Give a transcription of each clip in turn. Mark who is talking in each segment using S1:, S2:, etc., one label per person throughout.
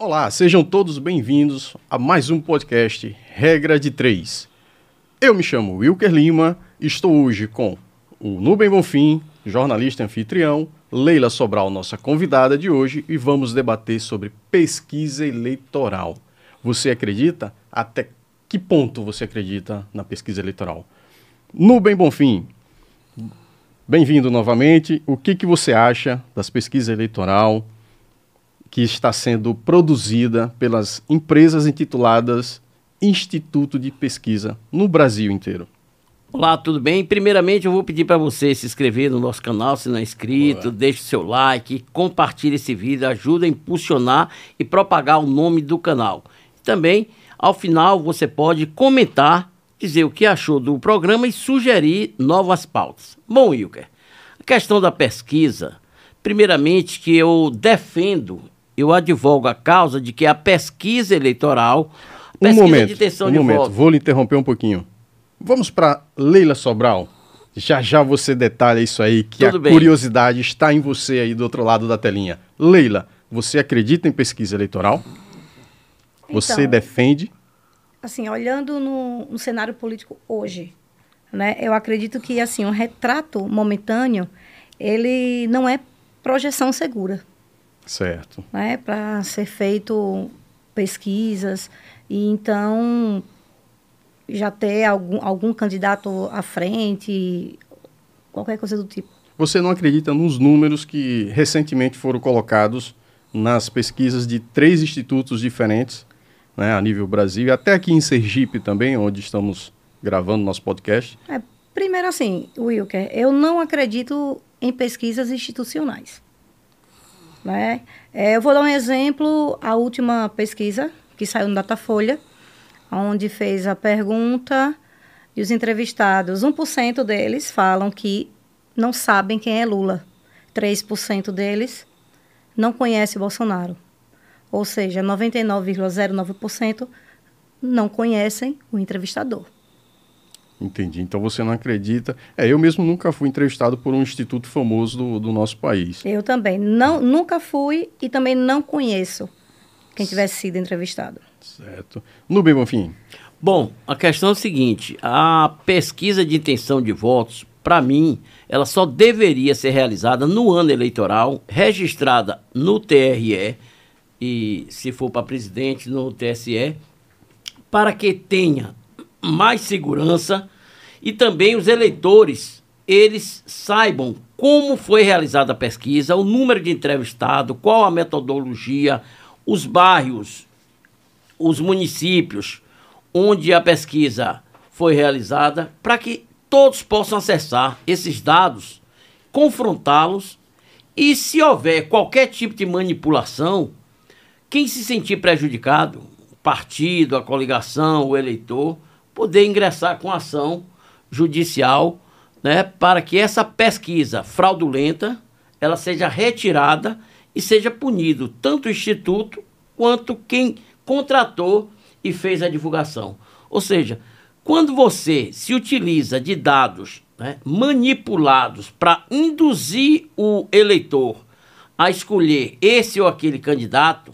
S1: Olá, sejam todos bem-vindos a mais um podcast Regra de Três. Eu me chamo Wilker Lima, estou hoje com o Nubem Bonfim, jornalista anfitrião, Leila Sobral, nossa convidada de hoje, e vamos debater sobre pesquisa eleitoral. Você acredita? Até que ponto você acredita na pesquisa eleitoral? Nubem Bonfim, bem-vindo novamente. O que, que você acha das pesquisas eleitoral que está sendo produzida pelas empresas intituladas Instituto de Pesquisa no Brasil inteiro?
S2: Olá, tudo bem? Primeiramente, eu vou pedir para você se inscrever no nosso canal, se não é inscrito, Boa. deixe seu like, compartilhe esse vídeo, ajuda a impulsionar e propagar o nome do canal. Também, ao final, você pode comentar, dizer o que achou do programa e sugerir novas pautas. Bom, Wilker, a questão da pesquisa, primeiramente que eu defendo, eu advogo a causa de que a pesquisa eleitoral,
S1: a pesquisa um momento, de intenção um de momento, voto, vou lhe interromper um pouquinho. Vamos para Leila Sobral. Já já você detalha isso aí, que Tudo a bem. curiosidade está em você aí do outro lado da telinha. Leila, você acredita em pesquisa eleitoral? Você então, defende?
S3: Assim, olhando no, no, cenário político hoje, né, eu acredito que assim um retrato momentâneo ele não é projeção segura.
S1: Certo.
S3: Né, para ser feito pesquisas e então já ter algum, algum candidato à frente, qualquer coisa do tipo.
S1: Você não acredita nos números que recentemente foram colocados nas pesquisas de três institutos diferentes, né, a nível Brasil, e até aqui em Sergipe também, onde estamos gravando nosso podcast?
S3: É, primeiro assim, Wilker, eu não acredito em pesquisas institucionais. Né? É, eu vou dar um exemplo, a última pesquisa que saiu no Datafolha, onde fez a pergunta e os entrevistados, 1% deles falam que não sabem quem é Lula. 3% deles não conhecem Bolsonaro. Ou seja, 99,09% não conhecem o entrevistador.
S1: Entendi. Então você não acredita. É, eu mesmo nunca fui entrevistado por um instituto famoso do, do nosso país.
S3: Eu também. Não, nunca fui e também não conheço quem tivesse sido entrevistado.
S1: Certo. Nubem Bonfim.
S2: Bom, a questão é o seguinte: a pesquisa de intenção de votos, para mim, ela só deveria ser realizada no ano eleitoral, registrada no TRE e, se for para presidente, no TSE, para que tenha mais segurança e também os eleitores eles saibam como foi realizada a pesquisa, o número de entrevistado, qual a metodologia, os bairros, os municípios onde a pesquisa foi realizada, para que todos possam acessar esses dados, confrontá-los e, se houver qualquer tipo de manipulação, quem se sentir prejudicado, o partido, a coligação, o eleitor, poder ingressar com ação judicial né, para que essa pesquisa fraudulenta ela seja retirada e seja punido tanto o Instituto quanto quem contratou e fez a divulgação. Ou seja, quando você se utiliza de dados né, manipulados para induzir o eleitor a escolher esse ou aquele candidato,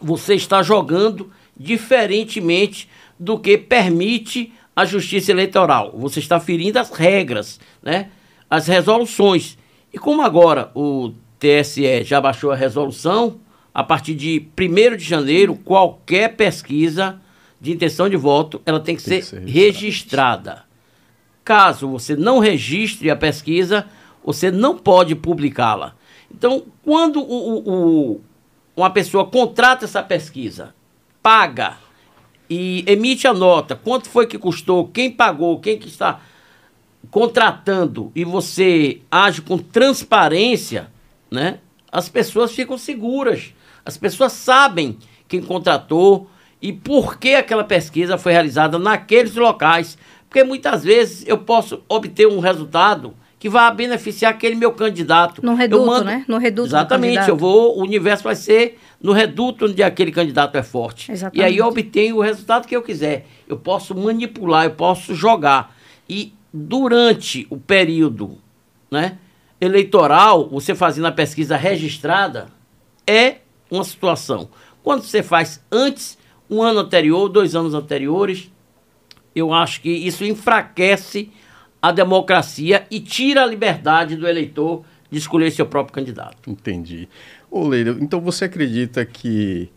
S2: você está jogando diferentemente do que permite a justiça eleitoral. Você está ferindo as regras, né, as resoluções. E como agora o TSE já baixou a resolução, a partir de 1 de janeiro, qualquer pesquisa de intenção de voto, ela tem que, tem ser, que ser registrada. Caso você não registre a pesquisa, você não pode publicá-la. Então, quando o, o, uma pessoa contrata essa pesquisa, paga e emite a nota, quanto foi que custou, quem pagou, quem que está contratando e você age com transparência, né? As pessoas ficam seguras. As pessoas sabem quem contratou e por que aquela pesquisa foi realizada naqueles locais. Porque muitas vezes eu posso obter um resultado que vai beneficiar aquele meu candidato.
S3: No reduto, mando... né? No reduto.
S2: Exatamente. Eu vou, o universo vai ser no reduto onde aquele candidato é forte. Exatamente. E aí eu obtenho o resultado que eu quiser. Eu posso manipular, eu posso jogar. E durante o período né, eleitoral, você fazendo a pesquisa registrada, é uma situação. Quando você faz antes, um ano anterior, dois anos anteriores, eu acho que isso enfraquece a democracia e tira a liberdade do eleitor de escolher seu próprio candidato.
S1: Entendi. Ô Leila, então você acredita que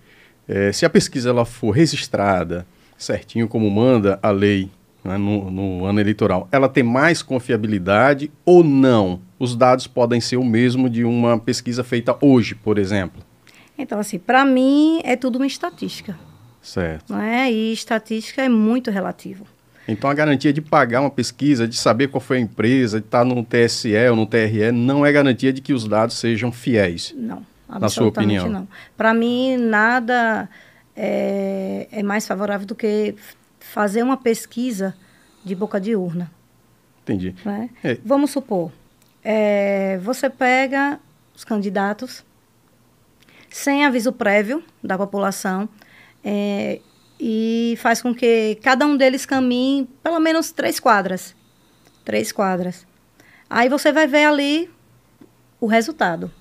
S1: é, se a pesquisa ela for registrada certinho como manda a lei né, no, no, ano eleitoral, ela tem mais confiabilidade ou não? Os dados podem ser o mesmo de uma pesquisa feita hoje, por exemplo?
S3: Então, assim, para mim é tudo uma estatística.
S1: Certo.
S3: Não é? E estatística é muito relativo.
S1: Então a garantia de pagar uma pesquisa, de saber qual foi a empresa, de estar no TSE ou no TRE, não é garantia de que os dados sejam fiéis.
S3: Não, na sua opinião. não. Para mim, nada é, é mais favorável do que fazer uma pesquisa de boca de urna.
S1: Entendi.
S3: Né? É. Vamos supor, é, você pega os candidatos sem aviso prévio da população é, e faz com que cada um deles caminhe pelo menos três quadras. Três quadras. Aí você vai ver ali o resultado.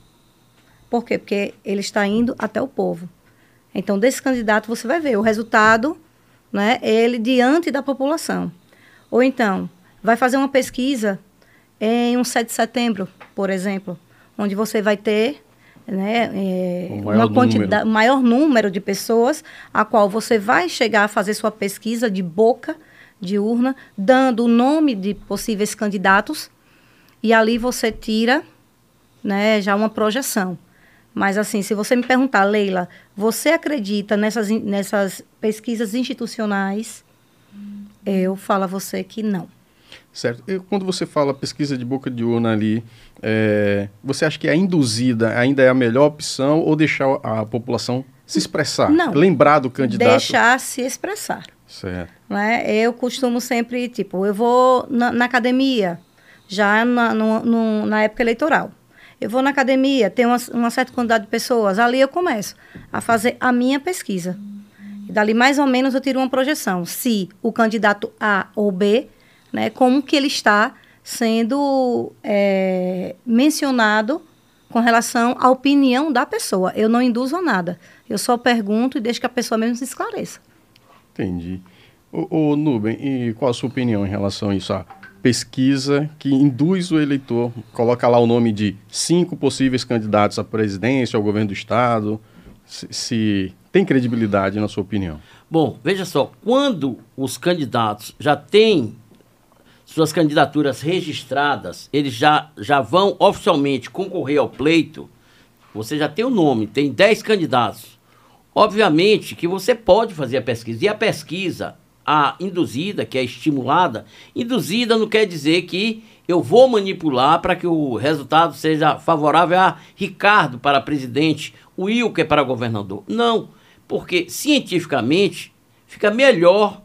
S3: Por quê? Porque ele está indo até o povo. Então, desse candidato, você vai ver o resultado, né, ele diante da população. Ou então, vai fazer uma pesquisa em um 7 de setembro, por exemplo, onde você vai ter né, é, uma quantidade, número. maior número de pessoas, a qual você vai chegar a fazer sua pesquisa de boca de urna, dando o nome de possíveis candidatos, e ali você tira né, já uma projeção. Mas, assim, se você me perguntar, Leila, você acredita nessas, nessas pesquisas institucionais? Eu falo a você que não.
S1: Certo. E quando você fala pesquisa de boca de urna ali, é, você acha que a induzida ainda é a melhor opção ou deixar a população se expressar?
S3: Não.
S1: Lembrar do candidato?
S3: Deixar se expressar.
S1: Certo.
S3: Né? Eu costumo sempre, tipo, eu vou na, na academia, já na, no, no, na época eleitoral. Eu vou na academia, tem uma, uma certa quantidade de pessoas, ali eu começo a fazer a minha pesquisa. E dali mais ou menos eu tiro uma projeção. Se o candidato A ou B, né, como que ele está sendo é, mencionado com relação à opinião da pessoa. Eu não induzo a nada. Eu só pergunto e deixo que a pessoa mesmo se esclareça.
S1: Entendi. O, Nuben, e qual a sua opinião em relação a isso? A pesquisa que induz o eleitor, coloca lá o nome de cinco possíveis candidatos à presidência, ao governo do Estado, se, se tem credibilidade na sua opinião?
S2: Bom, veja só, quando os candidatos já têm suas candidaturas registradas, eles já, já vão oficialmente concorrer ao pleito, você já tem o nome, tem 10 candidatos. Obviamente que você pode fazer a pesquisa. E a pesquisa, a induzida, que é estimulada, induzida não quer dizer que eu vou manipular para que o resultado seja favorável a Ricardo para presidente, o Wilker para governador. Não, porque cientificamente fica melhor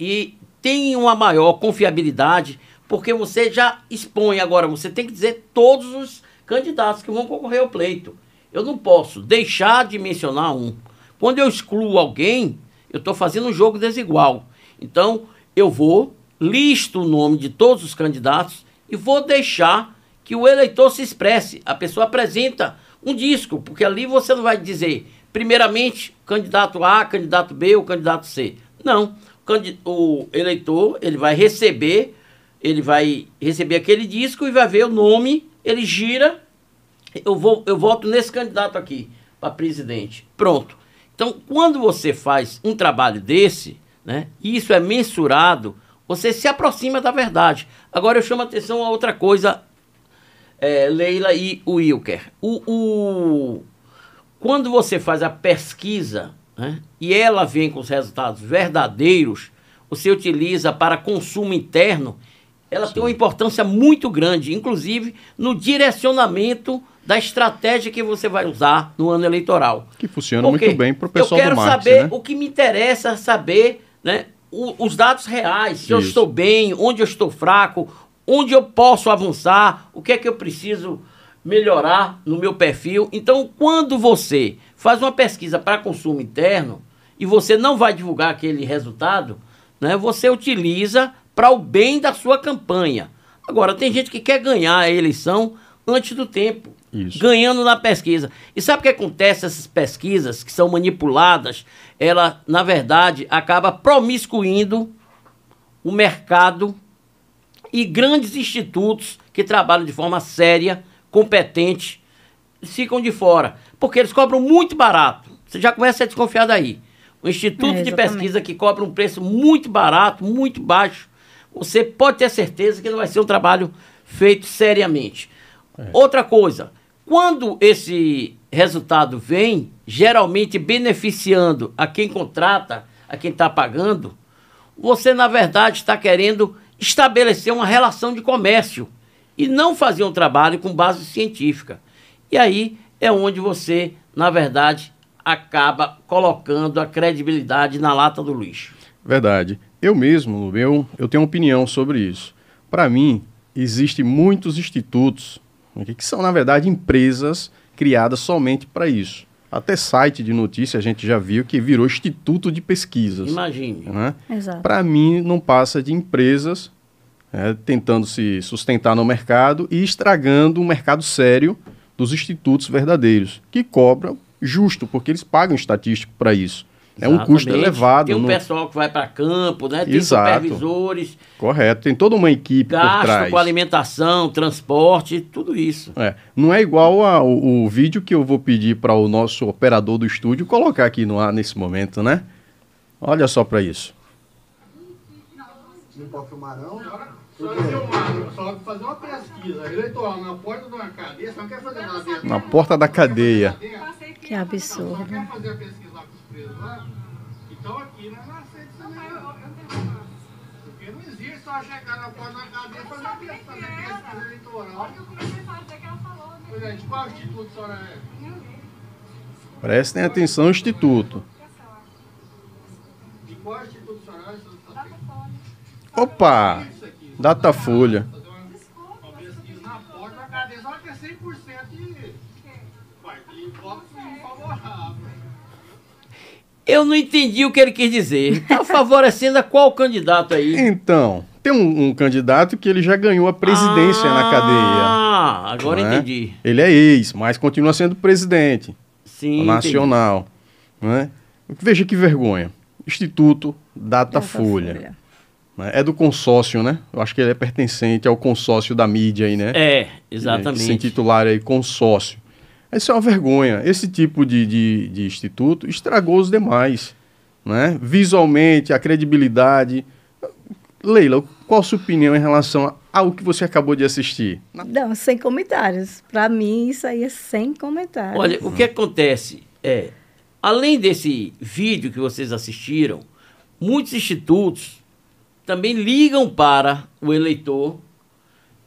S2: e tem uma maior confiabilidade, porque você já expõe agora, você tem que dizer todos os candidatos que vão concorrer ao pleito. Eu não posso deixar de mencionar um. Quando eu excluo alguém, eu estou fazendo um jogo desigual. Então, eu vou, listo o nome de todos os candidatos e vou deixar que o eleitor se expresse. A pessoa apresenta um disco, porque ali você não vai dizer, primeiramente, candidato A, candidato B ou candidato C. Não o eleitor ele vai receber, ele vai receber aquele disco e vai ver o nome, ele gira, eu vou eu voto nesse candidato aqui para presidente. Pronto. Então, quando você faz um trabalho desse, né, e isso é mensurado, você se aproxima da verdade. Agora eu chamo a atenção a outra coisa, é, Leila e Wilker. O, o, quando você faz a pesquisa né, e ela vem com os resultados verdadeiros, você utiliza para consumo interno, ela Sim. tem uma importância muito grande, inclusive no direcionamento da estratégia que você vai usar no ano eleitoral.
S1: Que funciona Porque muito bem para o pessoal
S2: do
S1: marketing.
S2: Eu quero saber
S1: né?
S2: o que me interessa saber, né, o, os dados reais, se Isso. eu estou bem, onde eu estou fraco, onde eu posso avançar, o que é que eu preciso melhorar no meu perfil. Então, quando você faz uma pesquisa para consumo interno e você não vai divulgar aquele resultado, né, você utiliza para o bem da sua campanha. Agora, tem gente que quer ganhar a eleição antes do tempo. Isso. ganhando na pesquisa. E sabe o que acontece? Essas pesquisas que são manipuladas, ela, na verdade, acaba promiscuindo o mercado e grandes institutos que trabalham de forma séria, competente, ficam de fora. Porque eles cobram muito barato. Você já começa a desconfiar daí. Um instituto é, de pesquisa que cobra um preço muito barato, muito baixo, você pode ter certeza que não vai ser um trabalho feito seriamente. É. Outra coisa, quando esse resultado vem, geralmente beneficiando a quem contrata, a quem está pagando, você, na verdade, está querendo estabelecer uma relação de comércio e não fazer um trabalho com base científica. E aí é onde você, na verdade, acaba colocando a credibilidade na lata do lixo.
S1: Verdade. Eu mesmo, meu, eu tenho uma opinião sobre isso. Para mim, existem muitos institutos que são, na verdade, empresas criadas somente para isso. Até site de notícia a gente já viu que virou instituto de pesquisas.
S2: Imagine.
S1: Né? Para mim, não passa de empresas é, tentando se sustentar no mercado e estragando um mercado sério dos institutos verdadeiros, que cobram justo, porque eles pagam estatístico para isso. É um custo elevado.
S2: Tem um no... pessoal que vai para campo, né? Tem Exato. supervisores.
S1: Correto, tem toda uma equipe gasto por trás.
S2: com alimentação, transporte, tudo isso.
S1: É, não é igual ao o vídeo que eu vou pedir para o nosso operador do estúdio colocar aqui no ar nesse momento, né? Olha só para isso. Não pode filmar não? Só fazer uma pesquisa eleitoral na porta de uma cadeia, você não quer fazer nada Na porta da cadeia.
S3: Que absurdo. Só quer
S4: fazer a pesquisa presos lá, então aqui não é na sede Porque não existe só chegar na porta da cadeia e fazer a pesquisa eleitoral. Olha o que você fazer que ela falou? Pois é, de qual instituto a senhora é?
S1: Prestem atenção, Instituto.
S4: De qual instituto a senhora
S1: é? Opa! Datafolha.
S4: Uma pesquisa na porta da cadeia, só que é 100% de... Vai, de voto favorável.
S2: Eu não entendi o que ele quis dizer. Está favorecendo a qual candidato aí?
S1: Então, tem um, um, candidato que ele já ganhou a presidência ah, na cadeia.
S2: Ah, agora é? entendi.
S1: Ele é ex, mas continua sendo presidente Sim, nacional. Né? Veja que vergonha. Instituto Datafolha. Data né? É do consórcio, né? Eu acho que ele é pertencente ao consórcio da mídia aí, né?
S2: É, exatamente.
S1: Sem titular aí consórcio. Isso é uma vergonha. Esse tipo de, de, de instituto estragou os demais. Né? Visualmente, a credibilidade. Leila, qual a sua opinião em relação ao que você acabou de assistir?
S3: Não, sem comentários. Para mim, isso aí é sem comentários.
S2: Olha, o que acontece é, além desse vídeo que vocês assistiram, muitos institutos também ligam para o eleitor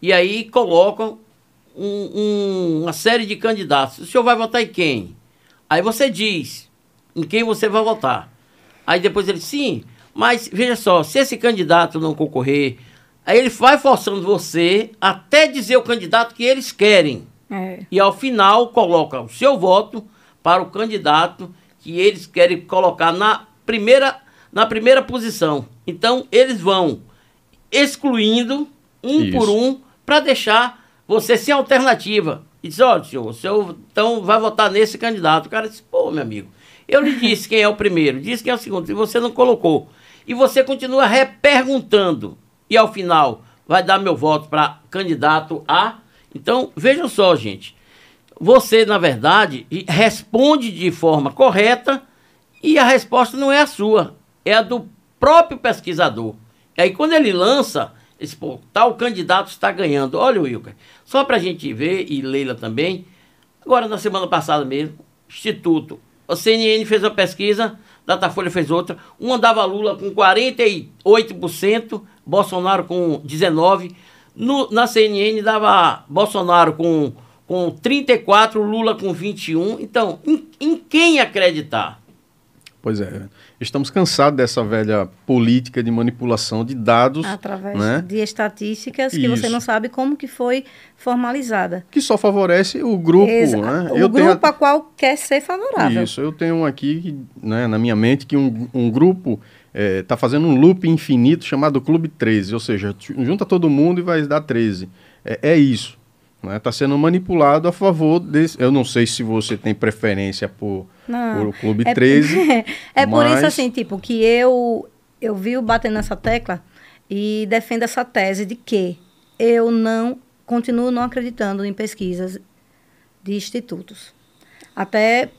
S2: e aí colocam um, um, uma série de candidatos. O senhor vai votar em quem? Aí você diz em quem você vai votar. Aí depois ele, sim, mas veja só, se esse candidato não concorrer, aí ele vai forçando você até dizer o candidato que eles querem. É. E ao final coloca o seu voto para o candidato que eles querem colocar na primeira, na primeira posição. Então eles vão excluindo um Isso. por um para deixar você sem alternativa. E diz, olha, senhor, o senhor então vai votar nesse candidato. O cara disse, pô, meu amigo, eu lhe disse quem é o primeiro, disse quem é o segundo, e você não colocou. E você continua reperguntando. E ao final, vai dar meu voto para candidato A. Então, vejam só, gente. Você, na verdade, responde de forma correta e a resposta não é a sua, é a do próprio pesquisador. E aí, quando ele lança, esse pô, tal candidato está ganhando. Olha, Wilker, só para a gente ver, e Leila também, agora na semana passada mesmo, Instituto, a CNN fez uma pesquisa, Datafolha fez outra, uma dava Lula com 48%, Bolsonaro com 19%, no, na CNN dava Bolsonaro com, com 34%, Lula com 21%. Então, em, em quem acreditar?
S1: Pois é. Estamos cansados dessa velha política de manipulação de dados.
S3: Através
S1: né?
S3: de estatísticas que Isso. você não sabe como que foi formalizada.
S1: Que só favorece o grupo, Exa né?
S3: O eu grupo tenho... a qual quer ser favorável.
S1: Isso, eu tenho aqui né, na minha mente que um, um grupo está é, fazendo um loop infinito chamado Clube 13, ou seja, junta todo mundo e vai dar 13. É, é isso. Está né? sendo manipulado a favor desse. Eu não sei se você tem preferência por, por Clube
S3: é,
S1: 13.
S3: é por isso, assim, tipo, que eu, eu vi batendo nessa tecla e defendo essa tese de que eu não continuo não acreditando em pesquisas de institutos. Até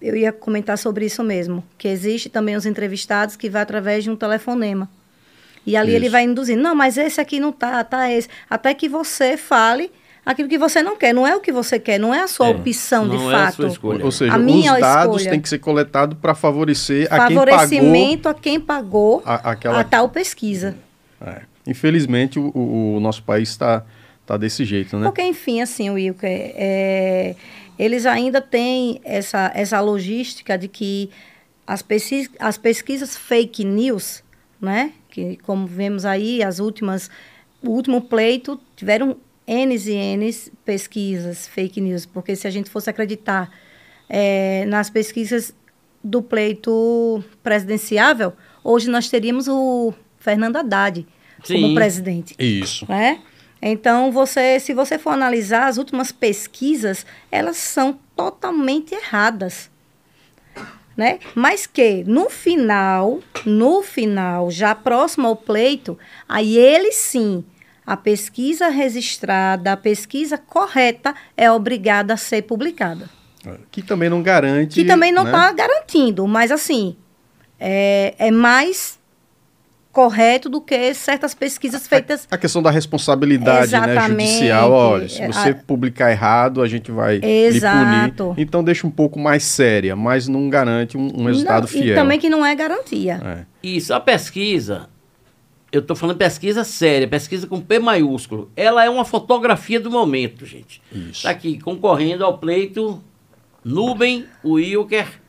S3: eu ia comentar sobre isso mesmo, que existe também os entrevistados que vai através de um telefonema. E ali isso. ele vai induzindo, não, mas esse aqui não tá, tá esse. Até que você fale aquilo que você não quer. Não é o que você quer, não é a sua é, opção de é fato. A
S1: sua Ou seja, a minha os dados escolha. têm que ser coletados para favorecer a quem pagou.
S3: Favorecimento a quem pagou a, aquela... a tal pesquisa.
S1: É. Infelizmente, o, o, nosso país está tá desse jeito, né?
S3: Porque, enfim, assim, Wilker, é, eles ainda têm essa, essa logística de que as, pesquis, as pesquisas fake news, né? Que, como vemos aí, as últimas, o último pleito tiveram N's e N's pesquisas fake news, porque se a gente fosse acreditar é, nas pesquisas do pleito presidenciável, hoje nós teríamos o Fernando Haddad Sim. como presidente.
S1: Isso.
S3: Né? Então, você, se você for analisar as últimas pesquisas, elas são totalmente erradas. Né? Mas que no final, no final, já próximo ao pleito, aí ele sim, a pesquisa registrada, a pesquisa correta é obrigada a ser publicada.
S1: Que também não garante.
S3: Que também não está né? garantindo, mas assim, é, é mais correto do que certas pesquisas feitas.
S1: A, a questão da responsabilidade né, judicial, olha, se você a... publicar errado, a gente vai Exato. punir. Então deixa um pouco mais séria, mas não garante um, um resultado não, fiel. E
S3: também que não é garantia. É.
S2: Isso, a pesquisa, eu estou falando pesquisa séria, pesquisa com P maiúsculo, ela é uma fotografia do momento, gente. Está aqui, concorrendo ao pleito Nubem, Wilker,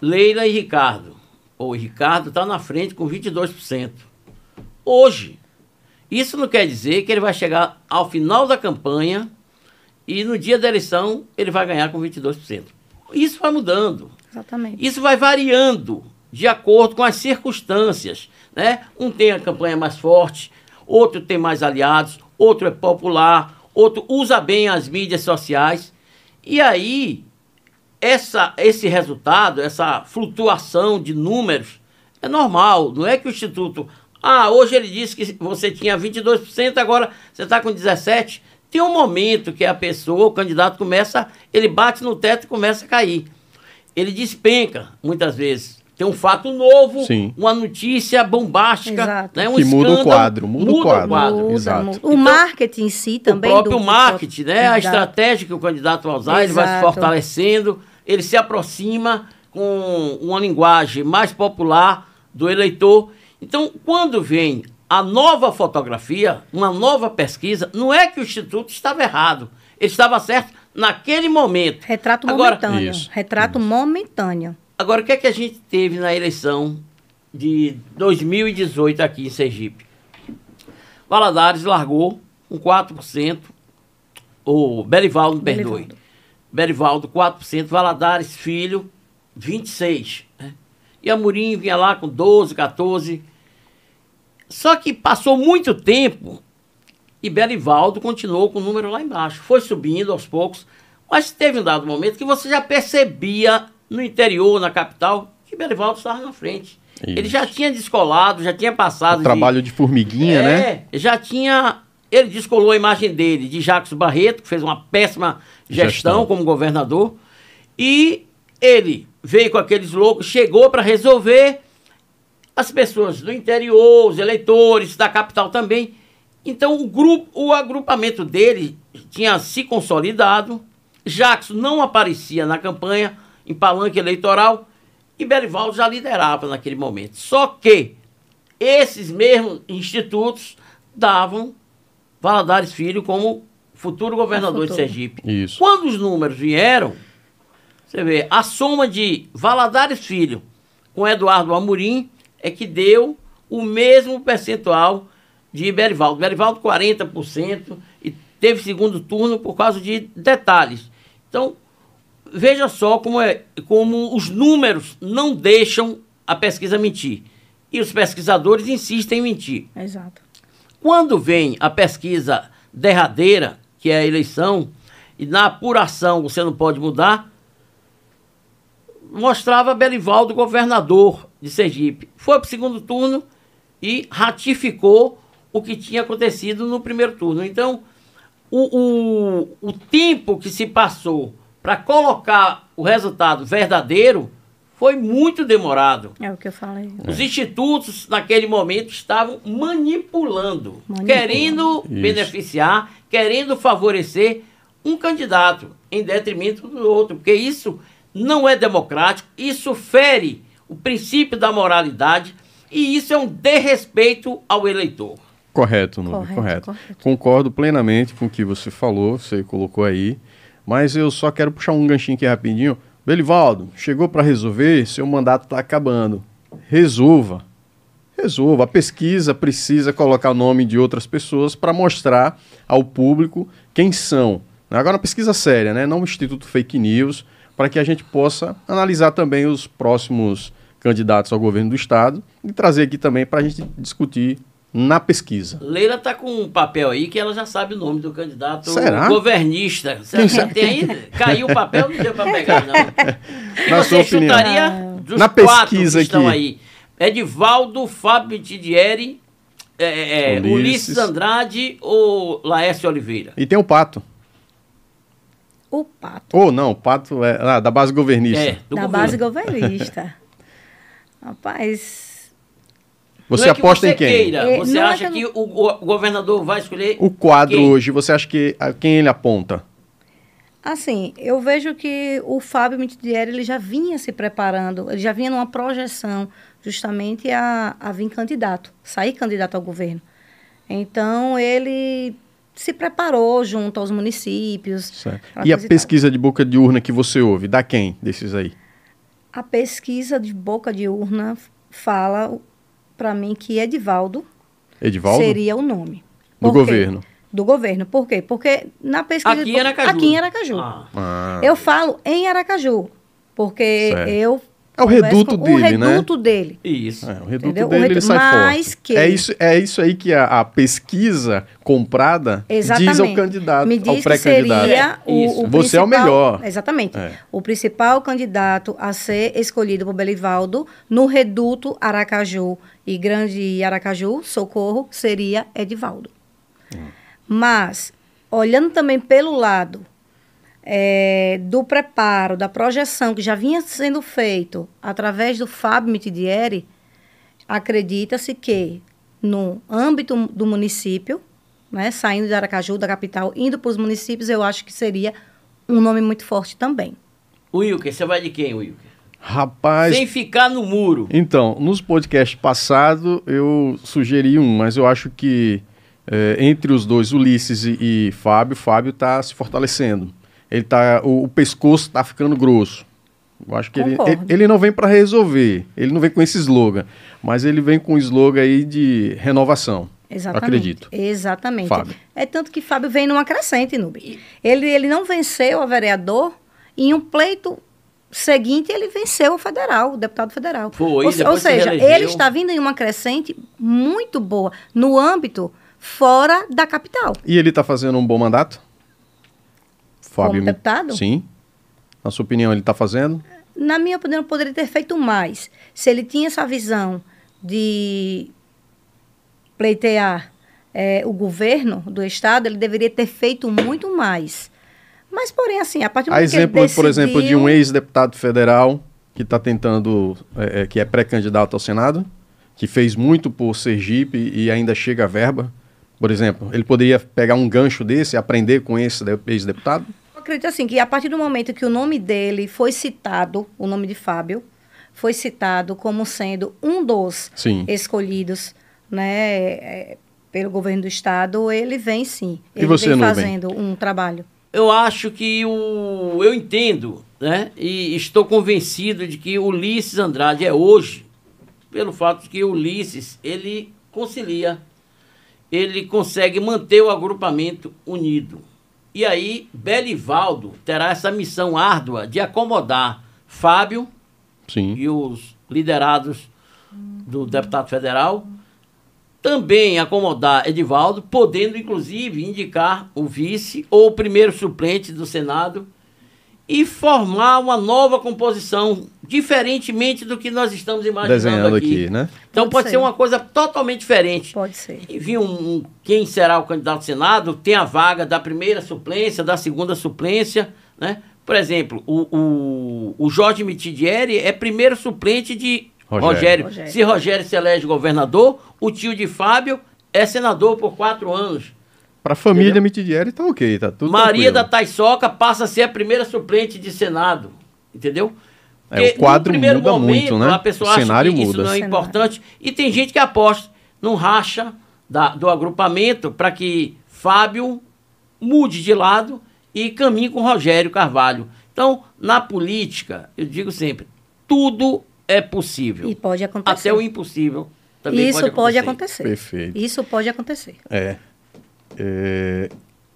S2: Leila e Ricardo o Ricardo está na frente com 22%. Hoje. Isso não quer dizer que ele vai chegar ao final da campanha e no dia da eleição ele vai ganhar com 22%. Isso vai mudando.
S3: Exatamente.
S2: Isso vai variando de acordo com as circunstâncias. Né? Um tem a campanha mais forte, outro tem mais aliados, outro é popular, outro usa bem as mídias sociais. E aí essa, esse resultado, essa flutuação de números, é normal. Não é que o Instituto. Ah, hoje ele disse que você tinha 22%, agora você está com 17%. Tem um momento que a pessoa, o candidato começa, ele bate no teto e começa a cair. Ele despenca, muitas vezes. Tem um fato novo, Sim. uma notícia bombástica, né? um
S1: que muda o quadro, muda, muda o quadro. O, quadro.
S3: Muda, Exato. Muda. o então, marketing em si também.
S2: O próprio do, marketing, né? A estratégia que o candidato vai usar, Exato. ele vai se fortalecendo ele se aproxima com uma linguagem mais popular do eleitor. Então, quando vem a nova fotografia, uma nova pesquisa, não é que o Instituto estava errado, ele estava certo naquele momento.
S3: Retrato Agora, momentâneo. Isso, Retrato isso. momentâneo.
S2: Agora, o que é que a gente teve na eleição de 2018 aqui em Sergipe? Valadares largou com 4%, o Belivaldo, me perdoe, Berivaldo, 4%, Valadares Filho, 26%. Né? E Amorim vinha lá com 12%, 14%. Só que passou muito tempo e Berivaldo continuou com o número lá embaixo. Foi subindo aos poucos, mas teve um dado momento que você já percebia no interior, na capital, que Berivaldo estava na frente. Isso. Ele já tinha descolado, já tinha passado. O
S1: trabalho de, de formiguinha, é, né?
S2: Já tinha ele descolou a imagem dele de Jacques Barreto, que fez uma péssima gestão, gestão. como governador, e ele veio com aqueles loucos, chegou para resolver as pessoas do interior, os eleitores da capital também. Então o grupo, o agrupamento dele tinha se consolidado. Jacques não aparecia na campanha em palanque eleitoral e Berivaldo já liderava naquele momento. Só que esses mesmos institutos davam Valadares Filho como futuro governador futuro. de Sergipe.
S1: Isso.
S2: Quando os números vieram, você vê, a soma de Valadares Filho com Eduardo Amorim é que deu o mesmo percentual de Berivaldo. Berivaldo 40% e teve segundo turno por causa de detalhes. Então, veja só como, é, como os números não deixam a pesquisa mentir. E os pesquisadores insistem em mentir.
S3: Exato.
S2: Quando vem a pesquisa derradeira, que é a eleição, e na apuração você não pode mudar, mostrava Belivaldo governador de Sergipe. Foi para o segundo turno e ratificou o que tinha acontecido no primeiro turno. Então, o, o, o tempo que se passou para colocar o resultado verdadeiro foi muito demorado.
S3: É o que eu falei.
S2: Os institutos, naquele momento, estavam manipulando,
S3: Manipulando.
S2: querendo
S1: Isso.
S2: beneficiar, querendo favorecer um candidato em detrimento do outro, porque isso não é democrático, isso fere o princípio da moralidade e isso é um desrespeito ao eleitor.
S1: Correto, Nube,
S3: Correto,
S1: correto,
S3: correto.
S1: Concordo plenamente com o que você falou, você colocou aí, mas eu só quero puxar um ganchinho aqui rapidinho. Belivaldo, chegou para resolver, seu mandato está acabando. Resolva. Resolva. A pesquisa precisa colocar o nome de outras pessoas para mostrar ao público quem são. Agora, uma pesquisa séria, né? não um instituto fake news, para que a gente possa analisar também os próximos candidatos ao governo do Estado e trazer aqui também para a gente discutir na pesquisa.
S2: Leila tá com um papel aí que ela já sabe o nome do candidato
S1: Será?
S2: governista. Já
S1: sabe?
S2: tem aí? Caiu o papel, não deu para pegar, não. E
S1: Na
S2: você
S1: sua opinião.
S2: chutaria dos
S1: Na
S2: quatro
S1: pesquisa
S2: que estão
S1: aqui.
S2: aí. Edivaldo, Fábio Tidieri, é, é,
S1: Ulisses.
S2: Ulisses Andrade ou Laércio Oliveira?
S1: E tem o Pato.
S3: O pato
S1: Ou não, o Pato é ah, da base governista.
S2: É, do
S3: da
S2: governo.
S3: base governista. Rapaz,
S1: Você
S2: é que
S1: aposta
S2: você
S1: em quem?
S2: Queira,
S3: É,
S2: você
S3: não é
S2: acha
S3: que
S2: que
S3: eu
S2: o, go- o governador vai escolher
S1: O quadro
S2: Quem?
S1: hoje, você acha que a quem ele aponta?
S3: assim, eu vejo que o Fábio Mitidieri, ele já vinha se preparando, ele já vinha numa projeção justamente a, a vir candidato, sair candidato ao governo. Então, ele se preparou junto aos municípios.
S1: E a pesquisa de boca de urna que você ouve, da quem desses aí?
S3: A pesquisa de boca de urna fala para mim que Edivaldo
S1: Edivaldo?
S3: seria o nome.
S1: Do
S3: Por quê?
S1: governo.
S3: Do governo. Por quê? Porque na pesquisa...
S2: aqui em Aracaju?
S3: Aqui em Aracaju.
S2: Ah,
S1: Ah,
S3: Eu falo em Aracaju, porque
S1: Certo.
S3: eu...
S1: É o reduto
S3: com
S1: dele,
S3: o
S1: né?
S3: reduto dele.
S2: isso.
S1: é, o reduto
S3: Entendeu? O
S1: dele ele sai
S3: Mas
S1: forte.
S3: que-
S1: É, isso, é isso aí que a, a pesquisa comprada
S3: Exatamente.
S1: diz ao candidato,
S3: Me
S1: ao
S3: diz que
S1: pré-candidato.
S3: seria
S2: É,
S3: o, o
S1: Você é o melhor.
S3: Exatamente.
S1: É.
S3: O principal candidato a ser escolhido por Belivaldo no reduto Aracaju e Grande Aracaju, Socorro, seria Edivaldo.
S1: Hum.
S3: Mas, olhando também pelo lado é, do preparo, da projeção que já vinha sendo feito através do Fábio Mitidieri, acredita-se que no âmbito do município, né, saindo de Aracaju, da capital, indo para os municípios, eu acho que seria um nome muito forte também.
S2: Wilker, você vai de quem, Wilker?
S1: Rapaz,
S2: Sem ficar no muro.
S1: Então, nos podcasts passados eu sugeri um, mas eu acho que é, entre os dois, Ulisses e, e Fábio, Fábio está se fortalecendo. Ele tá, o, o pescoço está ficando grosso. Eu acho que ele, ele, ele não vem para resolver, ele não vem com esse slogan, mas ele vem com um slogan aí de renovação.
S3: Exatamente.
S1: Acredito.
S3: Exatamente.
S1: Fábio.
S3: É tanto que Fábio vem numa crescente, Nube. Ele, ele não venceu a vereador e em um pleito seguinte ele venceu o federal, o deputado federal.
S2: Foi,
S3: ou, se- ou
S2: se
S3: seja,
S2: reelegeu.
S3: ele está vindo em uma crescente muito boa no âmbito fora da capital.
S1: E ele está fazendo um bom mandato?
S3: Como deputado?
S1: Sim. Na sua opinião, ele está fazendo?
S3: Na minha opinião, poderia ter feito mais. Se ele tinha essa visão de pleitear eh, o governo do Estado, ele deveria ter feito muito mais. Mas, porém, assim, a partir do
S1: A
S3: momento que ele
S1: exemplo, por exemplo, de um
S3: decidiu-
S1: ex-deputado federal que está tentando, é, é, que é pré-candidato ao Senado, que fez muito por Sergipe e ainda chega a verba. Por exemplo, ele poderia pegar um gancho desse e aprender com esse de- ex-deputado?
S3: Eu acredito assim que a partir do momento que o nome dele foi citado, o nome de Fábio, foi citado como sendo um dos
S1: Sim.
S3: escolhidos, né, é, pelo governo do estado, ele vem sim.
S1: E
S3: Ele
S1: você,
S3: vem
S1: Nubem?
S3: fazendo um trabalho.
S2: Eu acho que o. Eu entendo, né? E estou convencido de que Ulisses Andrade é hoje, pelo fato de que Ulisses, ele concilia, ele consegue manter o agrupamento unido. E aí, Belivaldo terá essa missão árdua de acomodar Fábio
S1: Sim.
S2: e os liderados do deputado federal também acomodar Edivaldo, podendo inclusive indicar o vice ou o primeiro suplente do Senado e formar uma nova composição, diferentemente do que nós estamos imaginando
S1: Desenhando
S2: aqui.
S1: aqui, né?
S2: Então
S3: Pode
S2: pode,
S3: ser.
S2: ser uma coisa totalmente diferente.
S3: Pode ser.
S2: E vir um, um- quem será o candidato ao Senado, tem a vaga da primeira suplência, da segunda suplência, né? Por exemplo, o, o, o Jorge Mitidieri é primeiro suplente de
S1: Rogério.
S2: Rogério.
S3: Rogério.
S2: Se Rogério se elege governador, o tio de Fábio é senador por quatro anos.
S1: Pra família
S2: Entendeu?
S1: Mitidieri tá ok, tá tudo
S2: Maria da
S1: tranquilo.
S2: Taiçoca passa a ser a primeira suplente de Senado. Entendeu?
S1: É, o quadro muda
S2: momento,
S1: muito, né?
S2: A pessoa
S1: O
S2: acha
S1: cenário
S2: que isso
S1: muda.
S2: não é
S3: Cenário.
S2: importante. E tem gente que aposta no racha da- do agrupamento para que Fábio mude de lado e caminhe com Rogério Carvalho. Então, na política, eu digo sempre, tudo é possível.
S3: E pode acontecer.
S2: Até o impossível também
S3: Isso pode acontecer.
S1: Perfeito.
S3: Isso pode acontecer.
S1: É. É,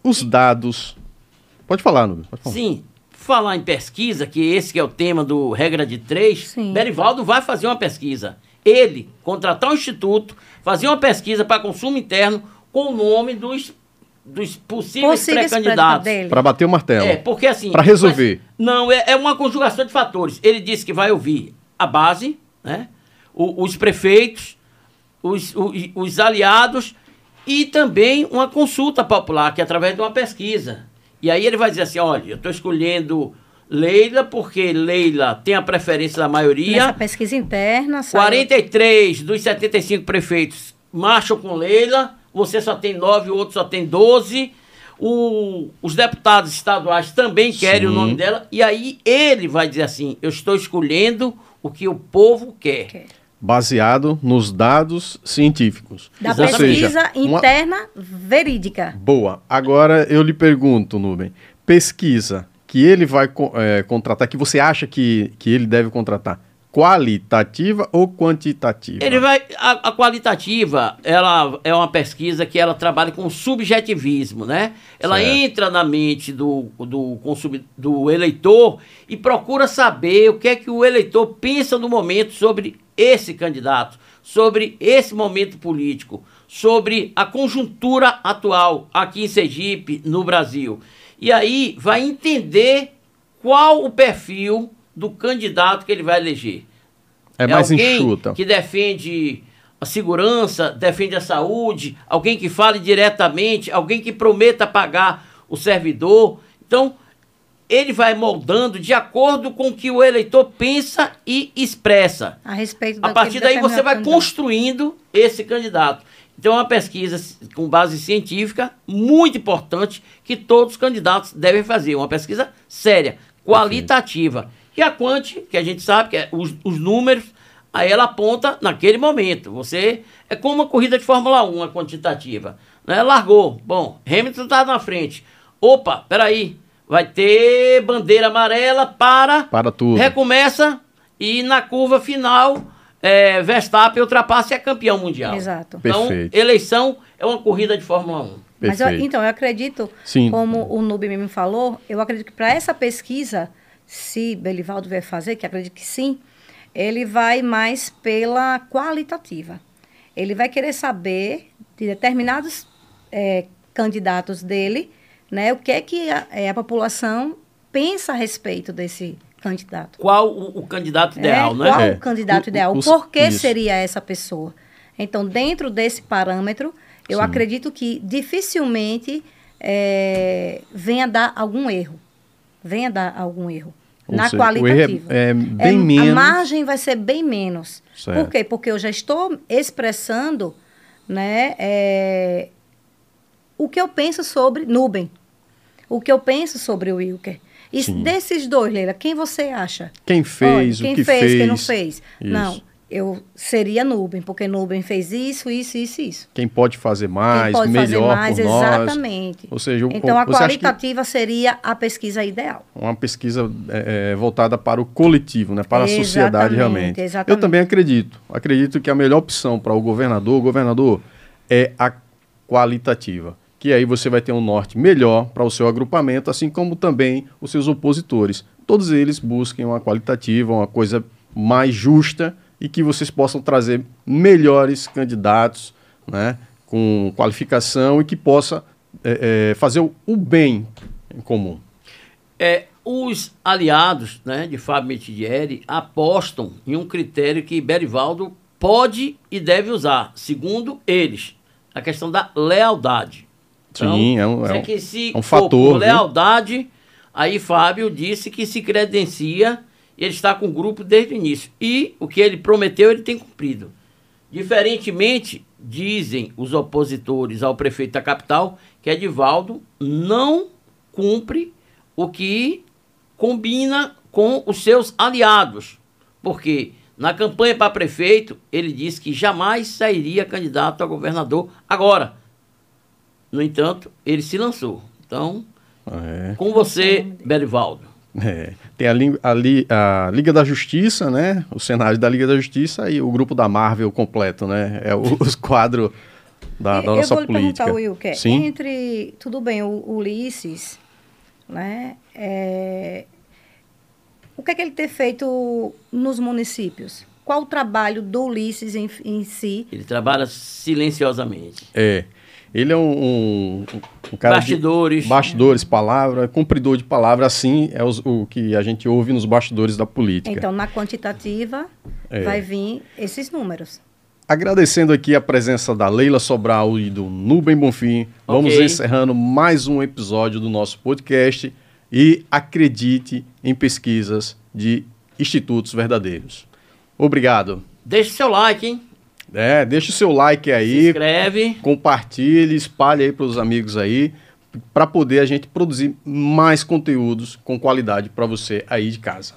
S1: Os dados. Pode falar, Nubio. Pode falar.
S2: Sim. Falar em pesquisa, que esse que é o tema do Regra de Três,
S3: Sim.
S2: Berivaldo vai fazer uma pesquisa. Ele, contratar um instituto, fazer uma pesquisa para consumo interno com o nome dos, dos possíveis
S3: Possíveis
S2: pré-candidatos.
S1: Para bater o martelo.
S2: É, porque assim.
S1: Pra resolver.
S2: mas- não, é, é uma conjugação de fatores. Ele disse que vai ouvir a base, né? o- os prefeitos, os, o- e- os aliados e também uma consulta popular, que é através de uma pesquisa. E aí ele vai dizer assim: olha, eu estou escolhendo Leila, porque Leila tem a preferência da maioria.
S3: Nessa pesquisa interna, saiu-
S2: 43 dos 75 prefeitos marcham com Leila, você só tem 9, o outro só tem 12. O- os deputados estaduais também querem
S1: Sim.
S2: o nome dela. E aí ele vai dizer assim: eu estou escolhendo o que o povo quer.
S3: Quer.
S1: Baseado nos dados científicos.
S3: da
S1: Ou
S3: pesquisa
S1: seja, uma-
S3: interna verídica.
S1: Boa. Agora eu lhe pergunto, Nubem. Pesquisa que ele vai é, contratar, que você acha que, que ele deve contratar, qualitativa ou quantitativa?
S2: Ele vai. A, a qualitativa, ela é uma pesquisa que ela trabalha com subjetivismo, né? Ela
S1: Certo.
S2: entra na mente do, do, consumi- do eleitor e procura saber o que é que o eleitor pensa no momento sobre esse candidato, sobre esse momento político, sobre a conjuntura atual aqui em Sergipe, no Brasil. E aí vai entender qual o perfil do candidato que ele vai eleger.
S1: É mais
S2: alguém
S1: enxuta.
S2: que defende a segurança, defende a saúde, alguém que fale diretamente, alguém que prometa pagar o servidor. Então, ele vai moldando de acordo com o que o eleitor pensa e expressa.
S3: A respeito
S2: A partir daí você vai
S3: candidato.
S2: construindo esse candidato. Então é uma pesquisa com base científica muito importante que todos os candidatos devem fazer. Uma pesquisa séria, qualitativa. E a quanti, que a gente sabe que é os, os números, aí ela aponta naquele momento. Você é como uma corrida de Fórmula 1, a quantitativa. Né? Largou. Bom, Hamilton está na frente. Opa, peraí. Vai ter bandeira amarela para
S1: Para tudo.
S2: recomeça e na curva final é, Verstappen ultrapassa e é campeão mundial.
S3: Exato.
S2: Então,
S1: Perfeito.
S2: eleição é uma corrida de Fórmula 1.
S3: Mas eu- então, eu acredito,
S1: Sim.
S3: como o Nube me falou, eu acredito que para essa pesquisa, se Belivaldo vier fazer, que acredito que sim, ele vai mais pela qualitativa. Ele vai querer saber de determinados eh, candidatos dele, né, o que é que a, eh, a população pensa a respeito desse candidato.
S2: Qual o, o candidato ideal,
S3: É,
S2: né?
S3: Qual
S1: É.
S3: o candidato
S1: O-
S3: ideal?
S1: os-
S3: Por que
S1: isso.
S3: seria essa pessoa? Então, dentro desse parâmetro, eu
S1: Sim.
S3: acredito que dificilmente é, venha dar algum erro. Venha dar algum erro.
S1: Ou
S3: na
S1: seja, o é-
S3: qualitativa.
S1: é bem
S3: A
S1: menos.
S3: margem vai ser bem menos.
S1: Certo.
S3: Por quê? Porque eu já estou expressando né, é, o que eu penso sobre Nuben. O que eu penso sobre o Wilker. E
S1: Sim.
S3: desses dois, Leila, quem você acha?
S1: Quem fez,
S3: Olha,
S1: o
S3: quem
S1: que
S3: fez,
S1: fez.
S3: quem não fez.
S1: Isso.
S3: Não, eu seria Nuben, porque Nuben fez isso, isso, isso, isso.
S1: Quem pode fazer mais,
S3: quem pode fazer
S1: melhor
S3: mais,
S1: por nós.
S3: exatamente.
S1: Ou seja, o-
S3: então a
S1: acha que-
S3: qualitativa seria a pesquisa ideal.
S1: uma pesquisa é, é, voltada para o coletivo, né, para a sociedade
S3: Exatamente,
S1: realmente.
S3: exatamente.
S1: Eu também acredito. Acredito que a melhor opção para o governador, o governador, é a qualitativa. Que aí você vai ter um norte melhor para o seu agrupamento, assim como também os seus opositores. Todos eles busquem uma qualitativa, uma coisa mais justa e que vocês possam trazer melhores candidatos né, com qualificação e que possa é, é, fazer o, o bem em comum.
S2: É, os aliados né, de Fábio Metidieri apostam em um critério que Berivaldo pode e deve usar, segundo eles, a questão da lealdade. Então,
S1: Sim, é um, é um,
S2: que se
S1: é um fator.
S2: por
S1: viu?
S2: lealdade, aí Fábio disse que se credencia e ele está com o grupo desde o início. E o que ele prometeu, ele tem cumprido. Diferentemente, dizem os opositores ao prefeito da capital que Edivaldo não cumpre o que combina com os seus aliados. Porque na campanha para prefeito, ele disse que jamais sairia candidato a governador agora. No entanto, ele se lançou. Então,
S1: É.
S2: com você, Berivaldo.
S1: É, tem a, li- a li- a Liga da Justiça, né? O cenário da Liga da Justiça e o grupo da Marvel completo, né? É o- os quadros da, da
S3: eu
S1: nossa
S3: vou lhe
S1: política.
S3: perguntar, Wilker,
S1: Sim.
S3: entre, tudo bem, o Ulisses, né, é, o que é que ele tem feito nos municípios? Qual o trabalho do Ulisses em, em si?
S2: Ele trabalha silenciosamente.
S1: É. Ele é um, um, um cara
S2: Bastidores.
S1: de bastidores, palavra, cumpridor de palavra, assim é os- o que a gente ouve nos bastidores da política.
S3: Então, na quantitativa,
S1: É.
S3: vai vir esses números.
S1: Agradecendo aqui a presença da Leila Sobral e do Nubem Bonfim, vamos encerrando mais um episódio do nosso podcast e acredite em pesquisas de institutos verdadeiros. Obrigado.
S2: Deixe seu like, hein?
S1: É, deixa o seu like
S2: Se
S1: aí,
S2: inscreve.
S1: compartilhe, espalhe aí para os amigos aí, para poder a gente produzir mais conteúdos com qualidade para você aí de casa.